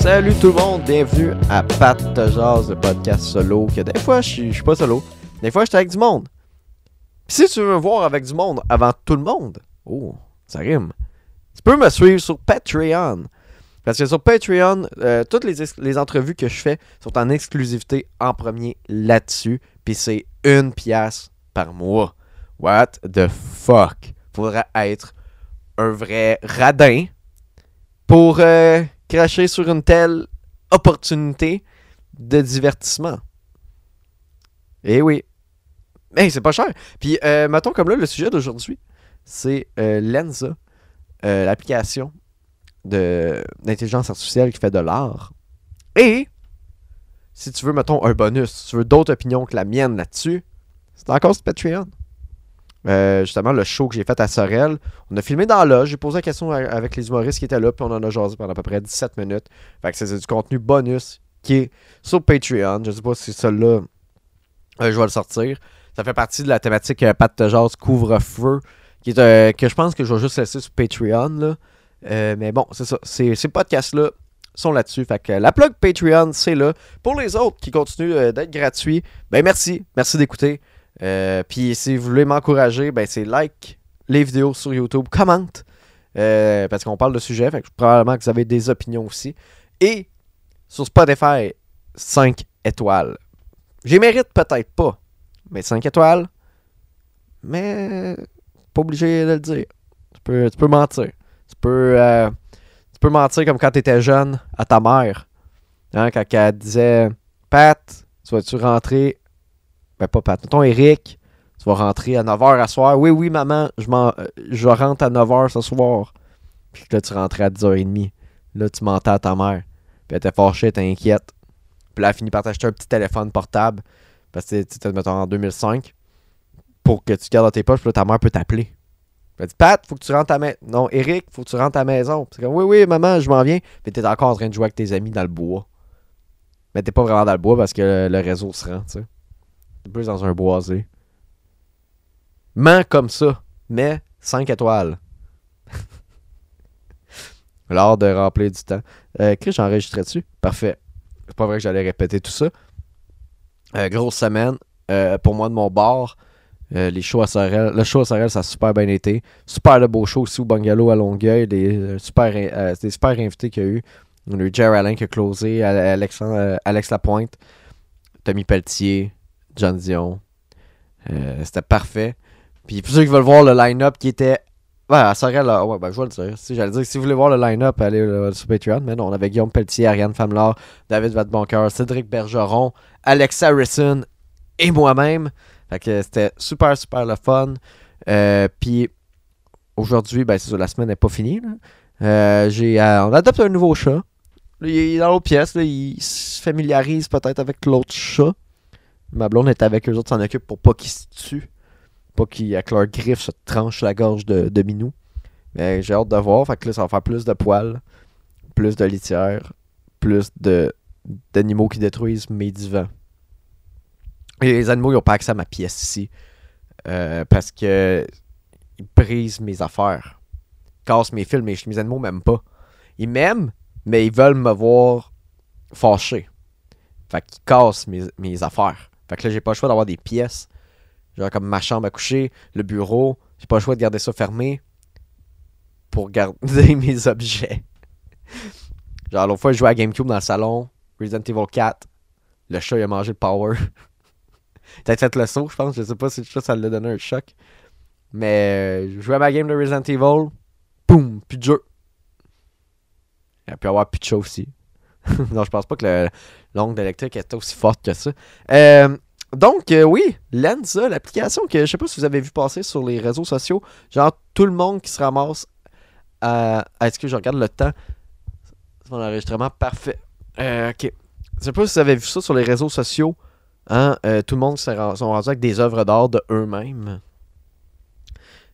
Salut tout le monde, bienvenue à Pat Jazz, le podcast solo. Que des fois, je suis pas solo, des fois, je suis avec du monde. Si tu veux me voir avec du monde avant tout le monde, oh, ça rime. Tu peux me suivre sur Patreon. Parce que sur Patreon, euh, toutes les entrevues que je fais sont en exclusivité en premier là-dessus. Puis c'est une pièce par mois. What the fuck? Faudra être un vrai radin pour euh, cracher sur une telle opportunité de divertissement. Eh oui. Mais c'est pas cher. Puis, euh, mettons comme là, le sujet d'aujourd'hui, c'est euh, Lenza, euh, l'application d'intelligence artificielle qui fait de l'art. Et, si tu veux, mettons, un bonus, si tu veux d'autres opinions que la mienne là-dessus, c'est encore sur Patreon. Euh, justement, le show que j'ai fait à Sorel, on a filmé dans là, j'ai posé la question avec les humoristes qui étaient là, puis on en a jasé pendant à peu près 17 minutes. Fait que c'est du contenu bonus qui est sur Patreon. Je sais pas si celui-là, euh, je vais le sortir. Ça fait partie de la thématique euh, Pat de Jazz couvre-feu, qui est euh, que je pense que je vais juste laisser sur Patreon. Là. Mais bon, c'est ça. Ces, ces podcasts-là sont là-dessus. Fait que la plug Patreon, c'est là. Pour les autres qui continuent d'être gratuits, ben merci. Merci d'écouter. Euh, Puis si vous voulez m'encourager, ben c'est like les vidéos sur YouTube, commente. euh, parce qu'on parle de sujet. Fait que probablement que vous avez des opinions aussi. Et sur Spotify, 5 étoiles. J'y mérite peut-être pas. Mais 5 étoiles. Mais pas obligé de le dire. Tu peux, tu peux mentir. Tu peux, euh, tu peux mentir comme quand tu étais jeune à ta mère. Hein, quand elle disait Pat, tu vas-tu rentrer Ben, pas Pat. Mettons Eric, tu vas rentrer à 9h à soir. Oui, oui, maman, je, euh, je rentre à 9h ce soir. Puis là, tu rentrais à 10h30. Là, tu mentais à ta mère. Puis elle était fâchée, inquiète. Puis là, elle a fini par t'acheter un petit téléphone portable. Parce que tu mettons, en 2005. Pour que tu gardes dans tes poches. Puis là, ta mère peut t'appeler. Elle dit Pat, faut que tu rentres à maison. Non, Eric, faut que tu rentres à la maison. C'est comme Oui, oui, maman, je m'en viens. Puis t'es encore en train de jouer avec tes amis dans le bois. Mais t'es pas vraiment dans le bois parce que le, le réseau se rend, tu sais. Plus dans un boisé. Mens comme ça. Mais 5 étoiles. L'art de remplir du temps. Euh, Chris, j'enregistrais dessus. Parfait. C'est pas vrai que j'allais répéter tout ça. Euh, grosse semaine. Euh, pour moi, de mon. Euh, les shows à Sorel. Le show à Sorel, ça a super bien été. Super de beaux shows aussi au Bungalow à Longueuil. Des, super, des super invités qu'il y a eu. On a eu Jerry Alain qui a closé. Ale- Alexandre- Alex Lapointe. Tommy Pelletier. John Dion. Euh, C'était parfait. Puis pour ceux qui veulent voir le line-up qui était. Ouais, à Sorel, là, ouais, ben, je vais le dire. Si, J'allais dire que si vous voulez voir le line-up, allez euh, sur Patreon. Mais non, on avait Guillaume Pelletier, Ariane Famelard, David Vadeboncoeur, Cédric Bergeron, Alex Harrison et moi-même. Fait que c'était super, super le fun. Euh, Puis aujourd'hui, ben c'est la semaine n'est pas finie. j'ai, on adopte un nouveau chat. Il est dans l'autre pièce. il se familiarise peut-être avec l'autre chat. Ma blonde est avec eux autres, s'en occupe pour pas qu'il se tue. Pas qu'il, avec leurs griffes, se tranche la gorge de, de Minou. Mais j'ai hâte de voir. Fait que là, ça va faire plus de poils, plus de litière, plus de, d'animaux qui détruisent mes divans. Et les animaux, ils n'ont pas accès à ma pièce ici. Euh, parce que ils brisent mes affaires. Ils cassent mes fils. Mes, mes animaux m'aiment pas. Ils m'aiment, mais ils veulent me voir fâché. Fait qu'ils cassent mes affaires. Fait que là, j'ai pas le choix d'avoir des pièces. Genre comme ma chambre à coucher, le bureau. J'ai pas le choix de garder ça fermé pour garder mes objets. Genre l'autre fois, je jouais à GameCube dans le salon. Resident Evil 4. Le chat, il a mangé le power. T'as fait le saut, je pense. Je sais pas si ça lui a donné un choc. Mais euh, je jouais à ma game de Resident Evil. Boum, plus de jeu. Il a pu avoir plus de chat aussi. non, je pense pas que le- l'ongle électrique était aussi forte que ça. Euh, donc, euh, oui, Lenza, l'application que je sais pas si vous avez vu passer sur les réseaux sociaux. Genre, tout le monde qui se ramasse à. Est-ce que je regarde le temps? C'est mon enregistrement parfait. Euh, ok. Je sais pas si vous avez vu ça sur les réseaux sociaux. Hein, tout le monde sont rendus avec des œuvres d'art de eux-mêmes.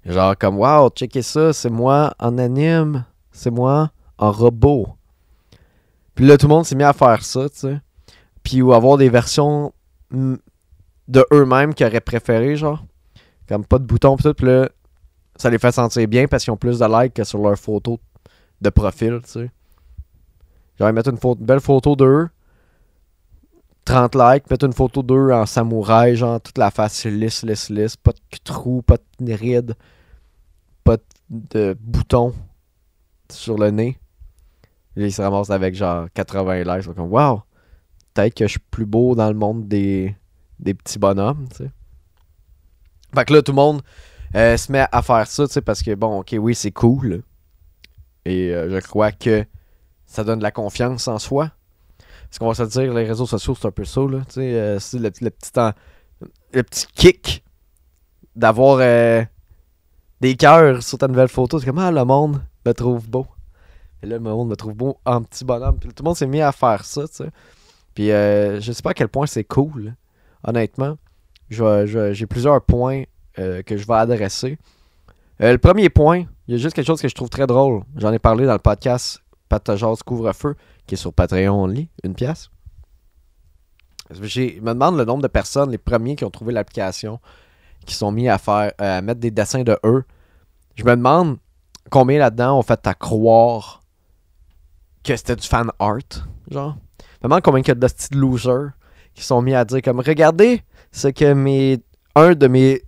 Genre comme Wow, checkez ça, c'est moi en anime, c'est moi en robot. Puis là, tout le monde s'est mis à faire ça, tu sais. Puis ou avoir des versions mm, de eux-mêmes qu'ils auraient préféré, genre. Comme pas de bouton, pis tout. Puis là, ça les fait sentir bien parce qu'ils ont plus de likes que sur leur photo de profil, tu sais. Genre, une, photo- une belle photo d'eux. 30 likes, mettre une photo d'eux en samouraï, genre toute la face lisse, lisse, lisse, pas de trou, pas de rides, pas de boutons sur le nez. Là, ils se ramassent avec genre 80 likes. Ils comme, wow, peut-être que je suis plus beau dans le monde des, des petits bonhommes, tu sais. Fait que là, tout le monde euh, se met à faire ça, tu sais, parce que bon, ok, oui, c'est cool. Et euh, je crois que ça donne de la confiance en soi. Parce qu'on va se dire, les réseaux sociaux, c'est un peu ça, là. Tu sais, euh, c'est le, petit, le petit kick d'avoir des cœurs sur ta nouvelle photo. C'est comme, ah, le monde me trouve beau. Et là, le monde me trouve beau en petit bonhomme. Tout le monde s'est mis à faire ça, tu sais. Puis euh, je sais pas à quel point c'est cool, honnêtement. J'ai plusieurs points euh, que je vais adresser. Euh, le premier point, il y a juste quelque chose que je trouve très drôle. J'en ai parlé dans le podcast Patajaz Couvre-feu, qui est sur Patreon Only, une pièce. Je me demande le nombre de personnes, les premiers qui ont trouvé l'application, qui sont mis à faire à mettre des dessins de eux. Je me demande combien là-dedans ont fait à croire que c'était du fan art, genre. Demande combien il y a de petits losers qui sont mis à dire comme regardez ce que mes un de mes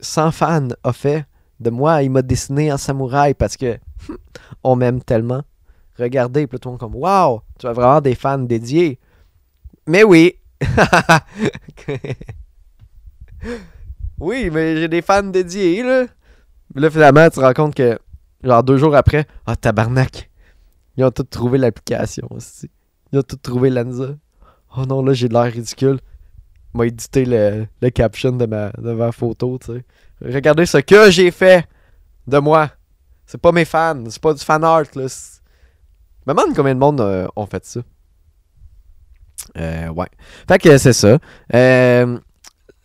100 fans a fait de moi, il m'a dessiné en samouraï parce que on m'aime tellement. Regardez, monde comme Waouh, tu as vraiment des fans dédiés. Mais oui. oui, mais j'ai des fans dédiés, là. Là, finalement, tu te rends compte que, genre, deux jours après, ah, tabarnak. Ils ont tous trouvé l'application aussi. Ils ont tous trouvé l'Anza. Oh non, là, j'ai de l'air ridicule. m'a édité le, le caption de ma, de ma photo, tu. Regardez ce que j'ai fait de moi. C'est pas mes fans, c'est pas du fan art, là. Je me demande combien de monde euh, ont fait ça. Euh, ouais. Fait que c'est ça. Euh,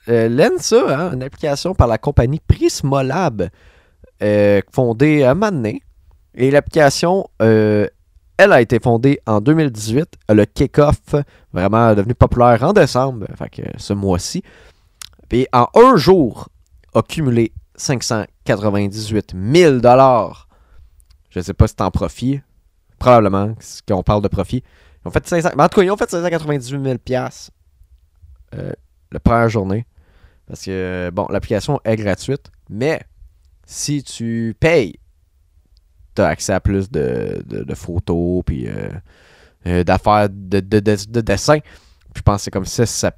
euh, Lensa, hein, une application par la compagnie Prismolab, fondée à Mané. Et l'application, elle a été fondée en 2018. Le kick-off, vraiment devenu populaire en décembre, fait ce mois-ci. Puis en un jour, a cumulé 598 000 Je sais pas si c'est en profit. Probablement qu'on parle de profit. Fait 500, mais en tout cas, ils ont fait 598 000 piastres, euh, la première journée. Parce que, bon, l'application est gratuite, mais si tu payes, tu as accès à plus de, photos, puis euh, euh, d'affaires de, de, de, de dessins. Puis je pense que c'est comme 6 ça.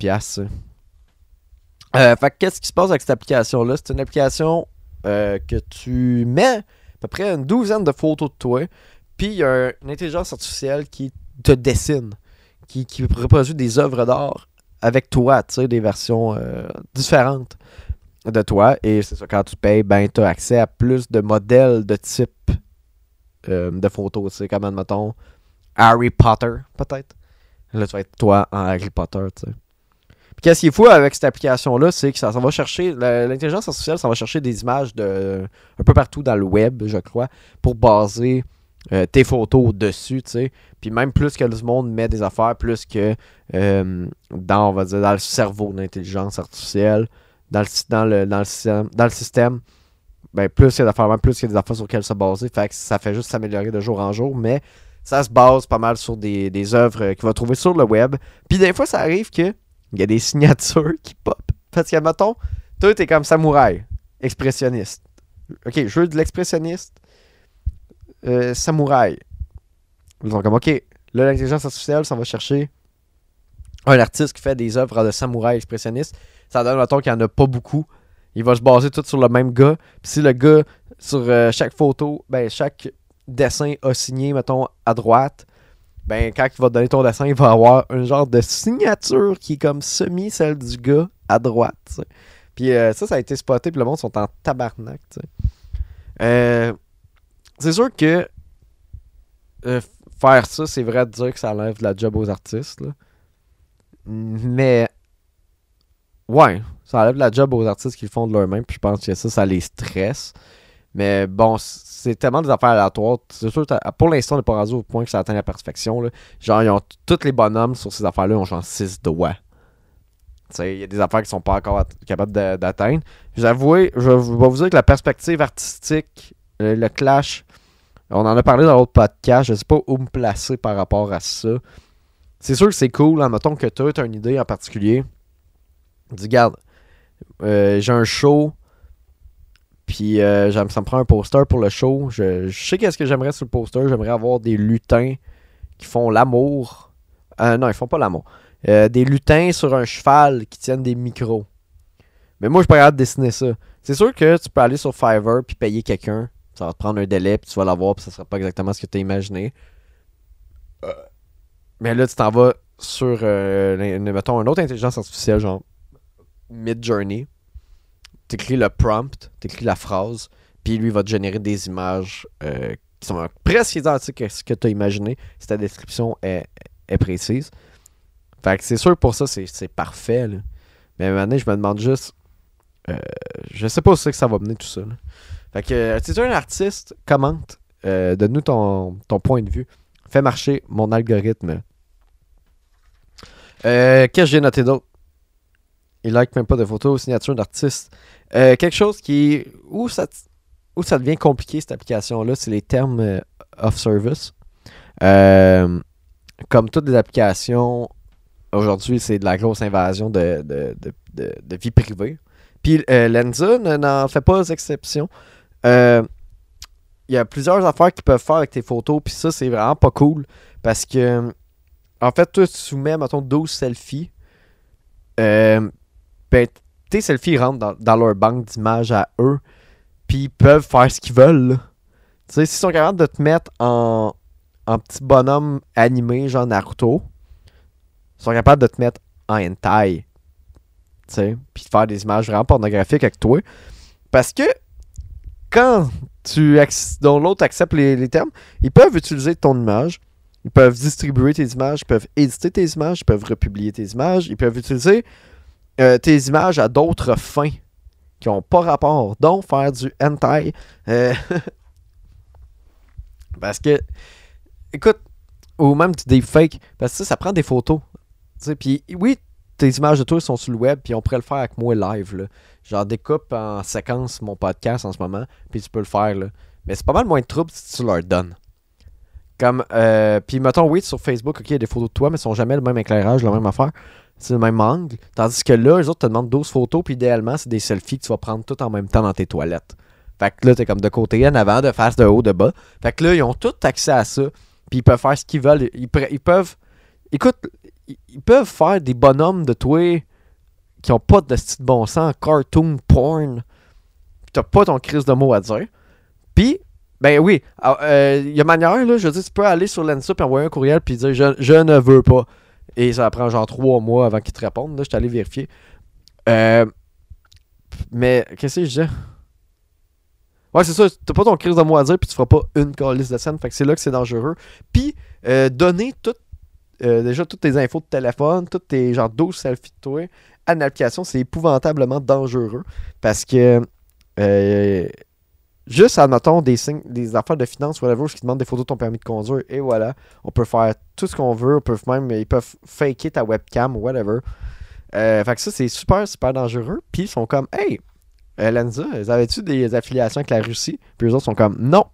Euh, fait que qu'est-ce qui se passe avec cette application-là? C'est une application euh, que tu mets à peu près une douzaine de photos de toi, puis il y a un- une intelligence artificielle qui te dessine, qui, qui reproduit des œuvres d'art avec toi, tu sais, des versions différentes de toi. Et c'est ça, quand tu payes, ben, tu as accès à plus de modèles de type euh, de photos, tu sais, comme, admettons, Harry Potter, peut-être. Là, tu vas être toi en Harry Potter, tu sais. Puis qu'est-ce qui est fou avec cette application-là, c'est que ça, va chercher, l'intelligence artificielle, ça va chercher des images de un peu partout dans le web, je crois, pour baser euh, tes photos dessus, tu sais. Puis même plus que le monde met des affaires, plus que euh, dans, on va dire, dans le cerveau de l'intelligence artificielle, dans le, dans le, dans le dans le système ben, plus il y a d'affaires, plus il y a des affaires sur lesquelles se baser. Fait que ça fait juste s'améliorer de jour en jour, mais ça se base pas mal sur des, des œuvres euh, qu'il va trouver sur le web. Puis des fois, ça arrive que il y a des signatures qui pop. Parce que, mettons, toi, t'es comme samouraï, expressionniste. Ok, je veux de l'expressionniste, euh, samouraï. Ils sont comme, ok, là, l'intelligence artificielle, ça va chercher un artiste qui fait des œuvres de samouraï expressionniste. Ça donne, mettons, qu'il n'y en a pas beaucoup. Il va se baser tout sur le même gars. Puis si le gars, sur euh, chaque photo, ben, chaque dessin a signé, mettons, à droite, ben, quand il va donner ton dessin, il va avoir un genre de signature qui est comme semi celle du gars à droite. Puis euh, ça, ça a été spoté, puis le monde sont en tabarnak. Euh, c'est sûr que faire ça, c'est vrai de dire que ça enlève de la job aux artistes. Mais ouais, ça enlève la job aux artistes qui le font de leur même, puis je pense que ça, ça les stresse. Mais bon, c'est tellement des affaires aléatoires. C'est sûr, pour l'instant, on n'est pas rendu au point que ça atteint la perfection. là. Genre, ils ont tous les bonhommes sur ces affaires-là ont genre 6 doigts. Il y a des affaires qui sont pas encore capables d'atteindre. J'avoue, je vais vous dire que la perspective artistique, le, clash On en a parlé dans l'autre podcast. Je sais pas où me placer par rapport à ça. C'est sûr que c'est cool. Hein, mettons que tu as une idée en particulier. Dis, regarde, euh, j'ai un show. Puis euh, ça me prend un poster pour le show. Je, sais qu'est-ce que j'aimerais sur le poster. J'aimerais avoir des lutins qui font l'amour. Euh, non, ils font pas l'amour. des lutins sur un cheval qui tiennent des micros. Mais moi, je pas de dessiner ça. C'est sûr que tu peux aller sur Fiverr puis payer quelqu'un. Ça va te prendre un délai, puis tu vas l'avoir, puis ça sera pas exactement ce que tu as imaginé. Mais là, tu t'en vas sur, euh, mettons, une autre intelligence artificielle, genre Mid-Journey. T'écris le prompt, t'écris la phrase, puis lui va te générer des images euh, qui sont presque identiques à ce que tu as imaginé si ta description est, précise. Fait que c'est sûr pour ça, c'est parfait. Mais maintenant, je me demande juste. Euh, je sais pas où c'est que ça va mener tout ça. Fait que si tu es un artiste, commente. Donne-nous ton, ton point de vue. Fais marcher mon algorithme. Euh, Qu'est-ce que j'ai noté d'autre? Il like même pas de photos, signature d'artiste. Euh, quelque chose qui. Où ça, où ça devient compliqué cette application-là, c'est les termes euh, off service. Euh, comme toutes les applications, aujourd'hui, c'est de la grosse invasion de, de, vie privée. Puis Lenza n'en fait pas exception. Il y a plusieurs affaires qu'ils peuvent faire avec tes photos, puis ça, c'est vraiment pas cool. Parce que en fait, toi, tu soumets, mettons, 12 selfies. Euh, ben, tes selfies rentrent dans, leur banque d'images à eux. Puis ils peuvent faire ce qu'ils veulent. Tu sais, s'ils sont capables de te mettre en, petit bonhomme animé, genre Naruto, ils sont capables de te mettre en hentai. Tu sais, puis de faire des images vraiment pornographiques avec toi. Parce que quand tu dont l'autre accepte les, termes, ils peuvent utiliser ton image ils peuvent distribuer tes images, ils peuvent éditer tes images, ils peuvent republier tes images, ils peuvent utiliser euh, tes images à d'autres fins qui n'ont pas rapport, dont faire du hentai. Euh, parce que, écoute, ou même du deepfake, parce que ça, ça prend des photos. Puis oui, tes images de toi sont sur le web, puis on pourrait le faire avec moi live. Là. Genre, découpe en séquence mon podcast en ce moment, puis tu peux le faire. Là. Mais c'est pas mal moins de trouble si tu leur donnes. Comme, euh, puis mettons, oui, sur Facebook, ok, il y a des photos de toi, mais elles sont jamais le même éclairage, la même affaire. C'est le même angle. Tandis que là, les autres te demandent 12 photos, puis idéalement, c'est des selfies que tu vas prendre tout en même temps dans tes toilettes. Fait que là, t'es comme de côté, en avant, de face, de haut, de bas. Fait que là, ils ont tout accès à ça. Puis ils peuvent faire ce qu'ils veulent. Ils, peuvent. Écoute, ils peuvent faire des bonhommes de toi qui ont pas de style bon sens, cartoon porn. T'as pas ton crise de mots à dire. Puis ben oui, il ah, euh, y a manière, là, je veux dire, tu peux aller sur l'ENSA et envoyer un courriel puis dire je, ne veux pas. Et ça prend genre trois mois avant qu'ils te répondent. Là, je suis allé vérifier. Euh, mais qu'est-ce que je disais? Ouais, c'est ça, t'as pas ton crise de mots à dire puis tu feras pas une liste de scène. Fait que c'est là que c'est dangereux. Puis, euh, donner tout, déjà toutes tes infos de téléphone, toutes tes genre 12 selfies de toi à une application, c'est épouvantablement dangereux. Parce que Juste, admettons, des signes, des affaires de finances, whatever, qui demandent des photos de ton permis de conduire, et voilà. On peut faire tout ce qu'on veut. On peut même, ils peuvent faker ta webcam whatever. Euh, fait que ça, c'est super, super dangereux. Puis ils sont comme, hey, euh, Lenza, avais-tu des affiliations avec la Russie? Puis les autres sont comme, non.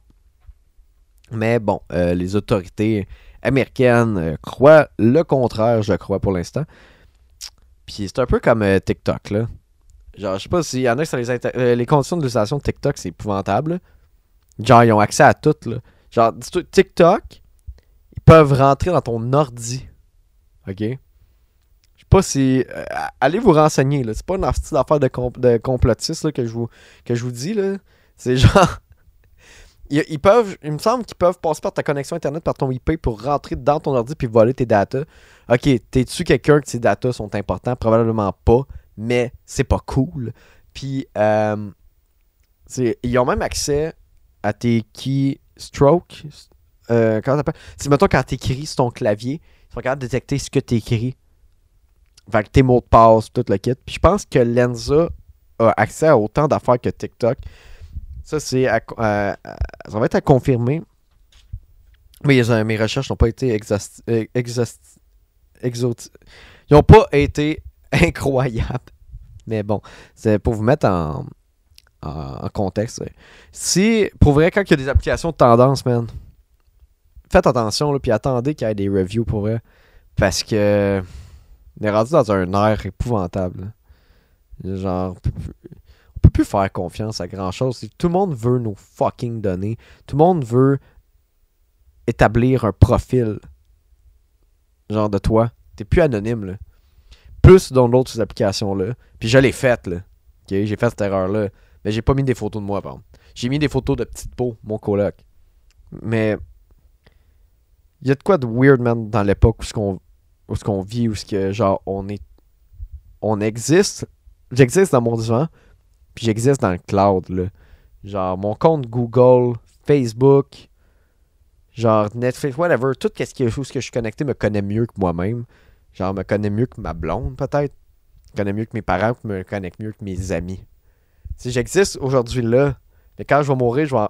Mais bon, euh, les autorités américaines croient le contraire, je crois, pour l'instant. Puis c'est un peu comme TikTok, là. Genre, je sais pas s'il y en a qui ça les euh, Les conditions d'utilisation de TikTok, c'est épouvantable. Genre, ils ont accès à tout. Là. Genre, TikTok, ils peuvent rentrer dans ton ordi. OK? Je sais pas si. Euh, allez vous renseigner, là. C'est pas une affaire de, de complotiste là, que, je vous, que je vous dis, là. C'est genre. Ils, peuvent, il me semble qu'ils peuvent passer par ta connexion Internet, par ton IP pour rentrer dans ton ordi puis voler tes datas. Ok, t'es-tu quelqu'un que tes datas sont importants? Probablement pas mais c'est pas cool. Puis, euh, ils ont même accès à tes keystrokes. Euh, comment t'appelles Si, mettons, quand t'écris sur ton clavier, ils sont capables de détecter ce que t'écris. Fait que tes mots de passe, tout le kit. Puis je pense que Lenza a accès à autant d'affaires que TikTok. Ça, c'est ça va être à confirmer. Mais mes recherches n'ont pas été exhaust, euh, Ils n'ont pas été incroyable. Mais bon, c'est pour vous mettre en, contexte. Si, pour vrai, quand il y a des applications de tendance, man, faites attention, là, puis attendez qu'il y ait des reviews pour vrai. Parce que on est rendu dans un air épouvantable. Genre, on peut plus faire confiance à grand chose. Tout le monde veut nos fucking données. Tout le monde veut établir un profil. Genre de toi. T'es plus anonyme, là. Plus download ces applications-là. Puis je l'ai faite, là. J'ai fait cette erreur-là. Mais j'ai pas mis des photos de moi, par J'ai mis des photos de petite peau, mon coloc. Mais. Il y a de quoi de weird, man, dans l'époque où ce qu'on où ce qu'on vit, où ce que, genre, on est. On existe. J'existe dans mon divan. Puis j'existe dans le cloud, là. Genre, mon compte Google, Facebook, genre Netflix, whatever, tout ce qui est chose que je suis connecté me connaît mieux que moi-même. Genre, me connaît mieux que ma blonde, peut-être. Me connaît mieux que mes parents, me connaît mieux que mes amis. Si j'existe aujourd'hui là, mais quand je vais mourir, je vais.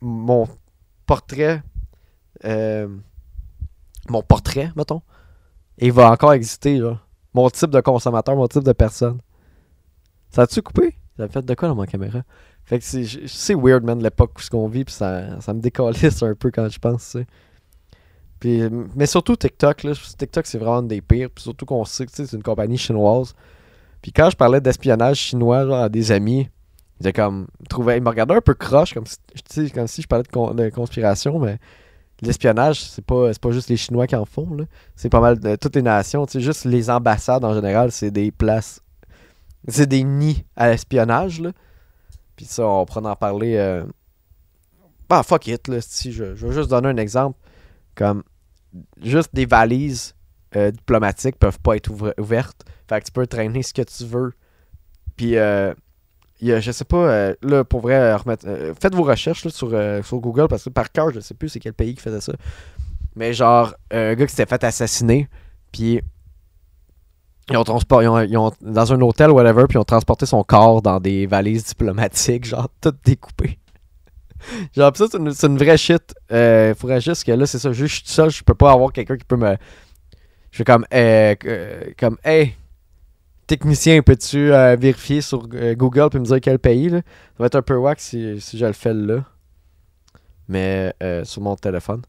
Mon portrait. Euh, mon portrait, mettons. il va encore exister, genre. Mon type de consommateur, mon type de personne. Ça a-tu coupé? Ça fait de quoi dans ma caméra? Fait que c'est weird, man, l'époque où ce qu'on vit, puis ça, ça me décalisse un peu quand je pense, sais. Mais surtout TikTok, là, TikTok c'est vraiment des pires, puis surtout qu'on sait que c'est une compagnie chinoise. Puis quand je parlais d'espionnage chinois genre, à des amis, ils, comme, ils, me regardaient un peu croche, comme si, comme si je parlais de, conspiration, mais l'espionnage, c'est pas, pas juste les Chinois qui en font. C'est pas mal de toutes les nations. Juste les ambassades en général, c'est des places. C'est des nids à l'espionnage. Puis ça, on pourra en parler. Euh... Bah, fuck it, là. Je, je vais juste donner un exemple. Comme juste des valises euh, diplomatiques peuvent pas être ouvertes. Fait que tu peux traîner ce que tu veux. Puis, euh, y a, je sais pas, euh, là, pour vrai, remettre, euh, faites vos recherches sur, sur Google parce que par cœur, je sais plus c'est quel pays qui faisait ça. Mais genre, un gars qui s'était fait assassiner, puis ils ont, transporté, ils ont, dans un hôtel, whatever, puis ils ont transporté son corps dans des valises diplomatiques, genre, toutes découpées. Genre, ça, c'est une, vraie shit. Il faudrait juste que là, c'est ça, juste je suis seul, je peux pas avoir quelqu'un qui peut me. Je fais comme, euh, comme, hey, technicien, peux-tu euh, vérifier sur euh, Google et me dire quel pays là? Ça va être un peu wack si, si je le fais là. Mais sur mon téléphone.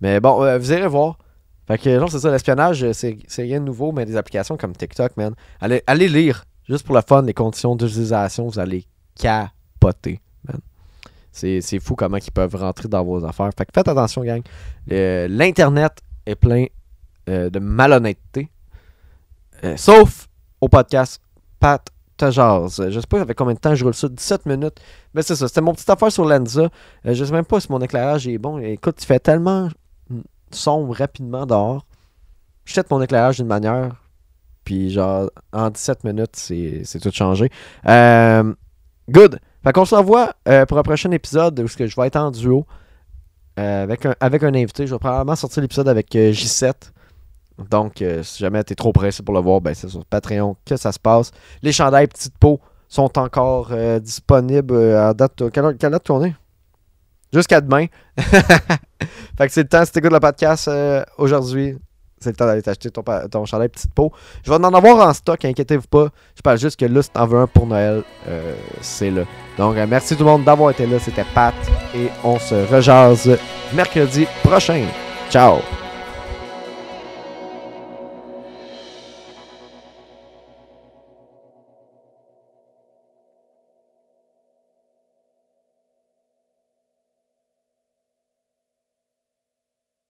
Mais bon, vous irez voir. Fait que non, c'est ça, l'espionnage, c'est rien de nouveau, mais des applications comme TikTok, man. Allez, allez lire, juste pour le fun, les conditions d'utilisation, vous allez capoter. C'est fou comment ils peuvent rentrer dans vos affaires. Fait que faites attention, gang. L'Internet est plein de malhonnêteté. sauf au podcast Pat Tajaz. Je sais pas avec combien de temps je roule ça, 17 minutes. Mais c'est ça, c'était mon petite affaire sur Lenza. Euh, je sais même pas si mon éclairage est bon. Écoute, tu fais tellement sombre rapidement dehors. Je jette mon éclairage d'une manière. Puis genre, en 17 minutes, c'est tout changé. Euh, good. Fait qu'on se revoit euh, pour un prochain épisode où je vais être en duo. avec, un, avec un invité. Je vais probablement sortir l'épisode avec J7. Donc, euh, si jamais tu es trop pressé pour le voir, ben, c'est sur Patreon que ça se passe. Les chandails Petite Peau sont encore euh, disponibles euh, à date. Quelle, quelle date qu'on est? Jusqu'à demain. fait que c'est le temps, si t'écoutes le podcast aujourd'hui, c'est le temps d'aller t'acheter ton, ton chandail Petite Peau. Je vais en avoir en stock, inquiétez-vous pas. Je parle juste que là, si t'en veux un pour Noël, c'est là. Donc, merci tout le monde d'avoir été là. C'était Pat et on se rejase mercredi prochain. Ciao